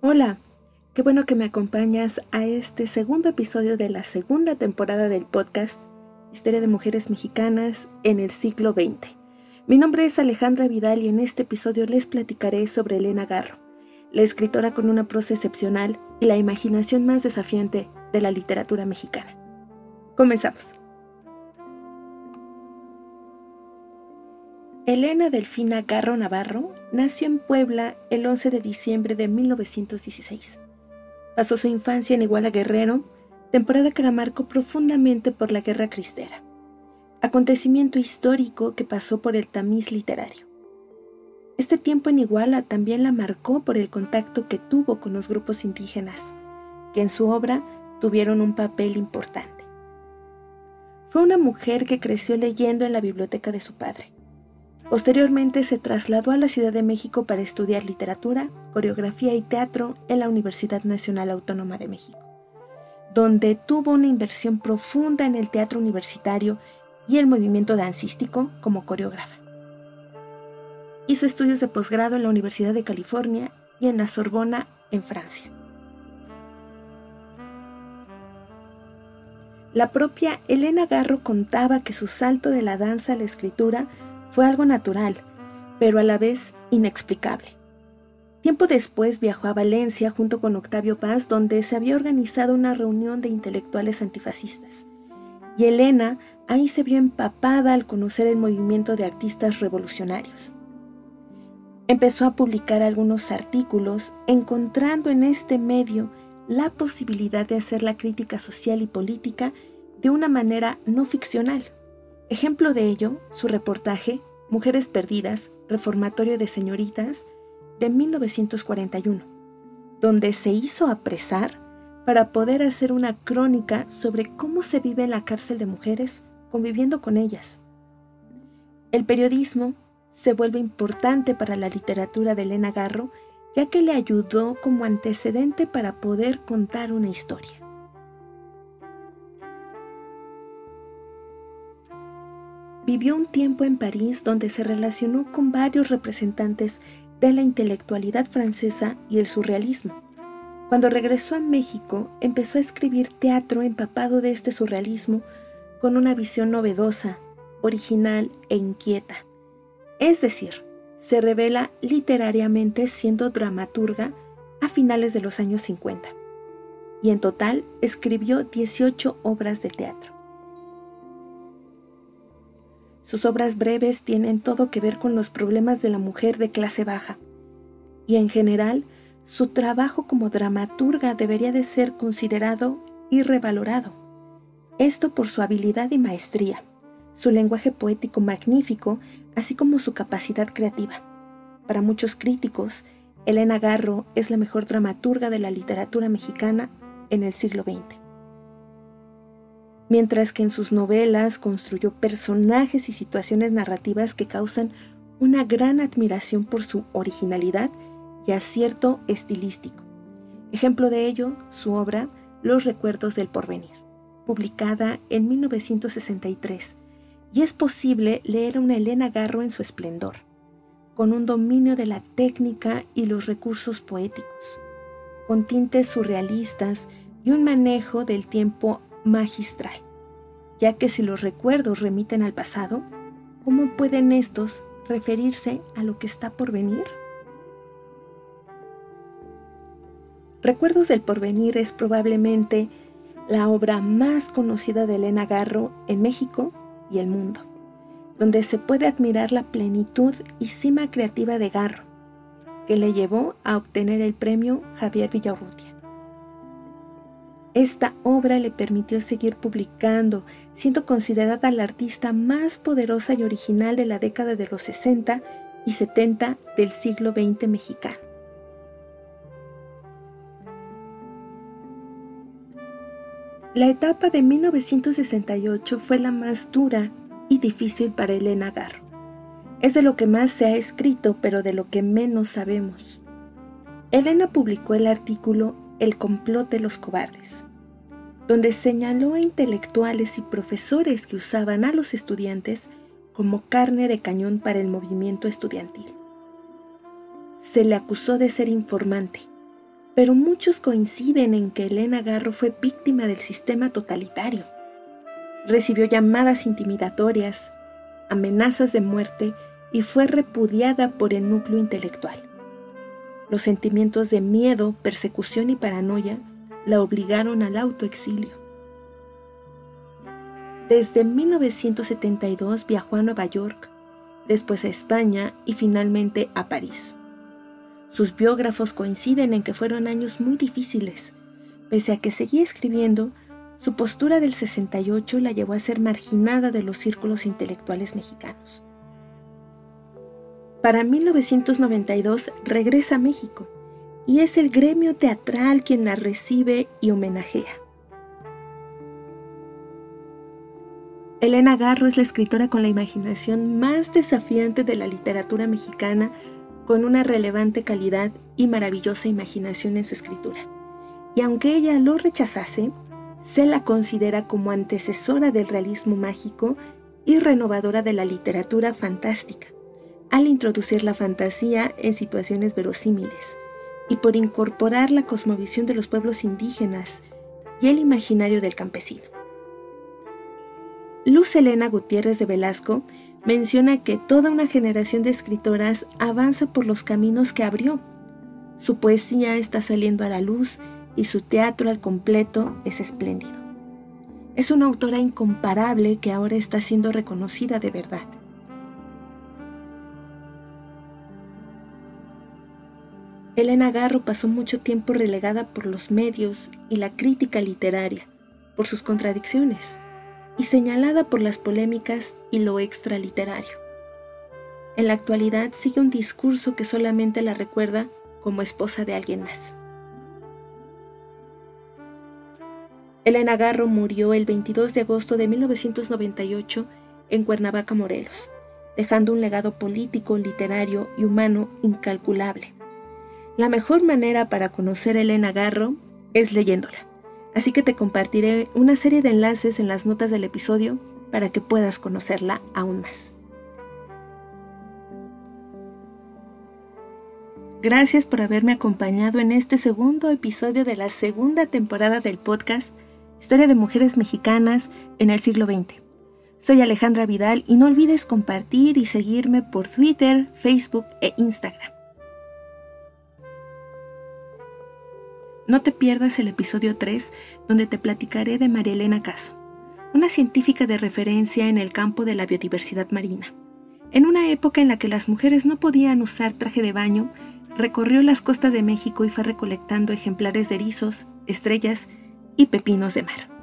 Hola, qué bueno que me acompañas a este segundo episodio de la segunda temporada del podcast Historia de Mujeres Mexicanas en el siglo XX. Mi nombre es Alejandra Vidal y en este episodio les platicaré sobre Elena Garro, la escritora con una prosa excepcional y la imaginación más desafiante de la literatura mexicana. Comenzamos. Elena Delfina Garro Navarro nació en Puebla el 11 de diciembre de 1916. Pasó su infancia en Iguala Guerrero, temporada que la marcó profundamente por la Guerra Cristera, acontecimiento histórico que pasó por el tamiz literario. Este tiempo en Iguala también la marcó por el contacto que tuvo con los grupos indígenas, que en su obra tuvieron un papel importante. Fue una mujer que creció leyendo en la biblioteca de su padre Posteriormente se trasladó a la Ciudad de México para estudiar literatura, coreografía y teatro en la Universidad Nacional Autónoma de México, donde tuvo una inversión profunda en el teatro universitario y el movimiento dancístico como coreógrafa. Hizo estudios de posgrado en la Universidad de California y en la Sorbona, en Francia. La propia Elena Garro contaba que su salto de la danza a la escritura fue algo natural, pero a la vez inexplicable. Tiempo después viajó a Valencia junto con Octavio Paz, donde se había organizado una reunión de intelectuales antifascistas. Y Elena ahí se vio empapada al conocer el movimiento de artistas revolucionarios. Empezó a publicar algunos artículos, encontrando en este medio la posibilidad de hacer la crítica social y política de una manera no ficcional. Ejemplo de ello, su reportaje Mujeres Perdidas, Reformatorio de Señoritas, de 1941, donde se hizo apresar para poder hacer una crónica sobre cómo se vive en la cárcel de mujeres conviviendo con ellas. El periodismo se vuelve importante para la literatura de Elena Garro, ya que le ayudó como antecedente para poder contar una historia. Vivió un tiempo en París donde se relacionó con varios representantes de la intelectualidad francesa y el surrealismo. Cuando regresó a México, empezó a escribir teatro empapado de este surrealismo con una visión novedosa, original e inquieta. Es decir, se revela literariamente siendo dramaturga a finales de los años 50. Y en total escribió 18 obras de teatro. Sus obras breves tienen todo que ver con los problemas de la mujer de clase baja. Y en general, su trabajo como dramaturga debería de ser considerado y revalorado. Esto por su habilidad y maestría, su lenguaje poético magnífico, así como su capacidad creativa. Para muchos críticos, Elena Garro es la mejor dramaturga de la literatura mexicana en el siglo XX mientras que en sus novelas construyó personajes y situaciones narrativas que causan una gran admiración por su originalidad y acierto estilístico. Ejemplo de ello, su obra Los Recuerdos del Porvenir, publicada en 1963, y es posible leer a una Elena Garro en su esplendor, con un dominio de la técnica y los recursos poéticos, con tintes surrealistas y un manejo del tiempo magistral, ya que si los recuerdos remiten al pasado, ¿cómo pueden estos referirse a lo que está por venir? Recuerdos del porvenir es probablemente la obra más conocida de Elena Garro en México y el mundo, donde se puede admirar la plenitud y cima creativa de Garro, que le llevó a obtener el premio Javier Villarrutia. Esta obra le permitió seguir publicando, siendo considerada la artista más poderosa y original de la década de los 60 y 70 del siglo XX mexicano. La etapa de 1968 fue la más dura y difícil para Elena Garro. Es de lo que más se ha escrito, pero de lo que menos sabemos. Elena publicó el artículo El complot de los cobardes, donde señaló a intelectuales y profesores que usaban a los estudiantes como carne de cañón para el movimiento estudiantil. Se le acusó de ser informante, pero muchos coinciden en que Elena Garro fue víctima del sistema totalitario. Recibió llamadas intimidatorias, amenazas de muerte y fue repudiada por el núcleo intelectual. Los sentimientos de miedo, persecución y paranoia la obligaron al autoexilio. Desde 1972 viajó a Nueva York, después a España y finalmente a París. Sus biógrafos coinciden en que fueron años muy difíciles. Pese a que seguía escribiendo, su postura del 68 la llevó a ser marginada de los círculos intelectuales mexicanos. Para 1992 regresa a México y es el gremio teatral quien la recibe y homenajea. Elena Garro es la escritora con la imaginación más desafiante de la literatura mexicana, con una relevante calidad y maravillosa imaginación en su escritura. Y aunque ella lo rechazase, se la considera como antecesora del realismo mágico y renovadora de la literatura fantástica, al introducir la fantasía en situaciones verosímiles y por incorporar la cosmovisión de los pueblos indígenas y el imaginario del campesino. Luz Elena Gutiérrez de Velasco menciona que toda una generación de escritoras avanza por los caminos que abrió. Su poesía está saliendo a la luz y su teatro al completo es espléndido. Es una autora incomparable que ahora está siendo reconocida de verdad. Elena Garro pasó mucho tiempo relegada por los medios y la crítica literaria, por sus contradicciones y señalada por las polémicas y lo extraliterario. En la actualidad sigue un discurso que solamente la recuerda como esposa de alguien más. Elena Garro murió el 22 de agosto de 1998 en Cuernavaca, Morelos, dejando un legado político, literario y humano incalculable. La mejor manera para conocer a Elena Garro es leyéndola así que te compartiré una serie de enlaces en las notas del episodio para que puedas conocerla aún más. Gracias por haberme acompañado en este segundo episodio de la segunda temporada del podcast Historia de Mujeres Mexicanas en el siglo XX. Soy Alejandra Vidal y no olvides compartir y seguirme por Twitter, Facebook e Instagram. No te pierdas el episodio 3, donde te platicaré de María Elena Caso, una científica de referencia en el campo de la biodiversidad marina. En una época en la que las mujeres no podían usar traje de baño, recorrió las costas de México y fue recolectando ejemplares de erizos, estrellas y pepinos de mar.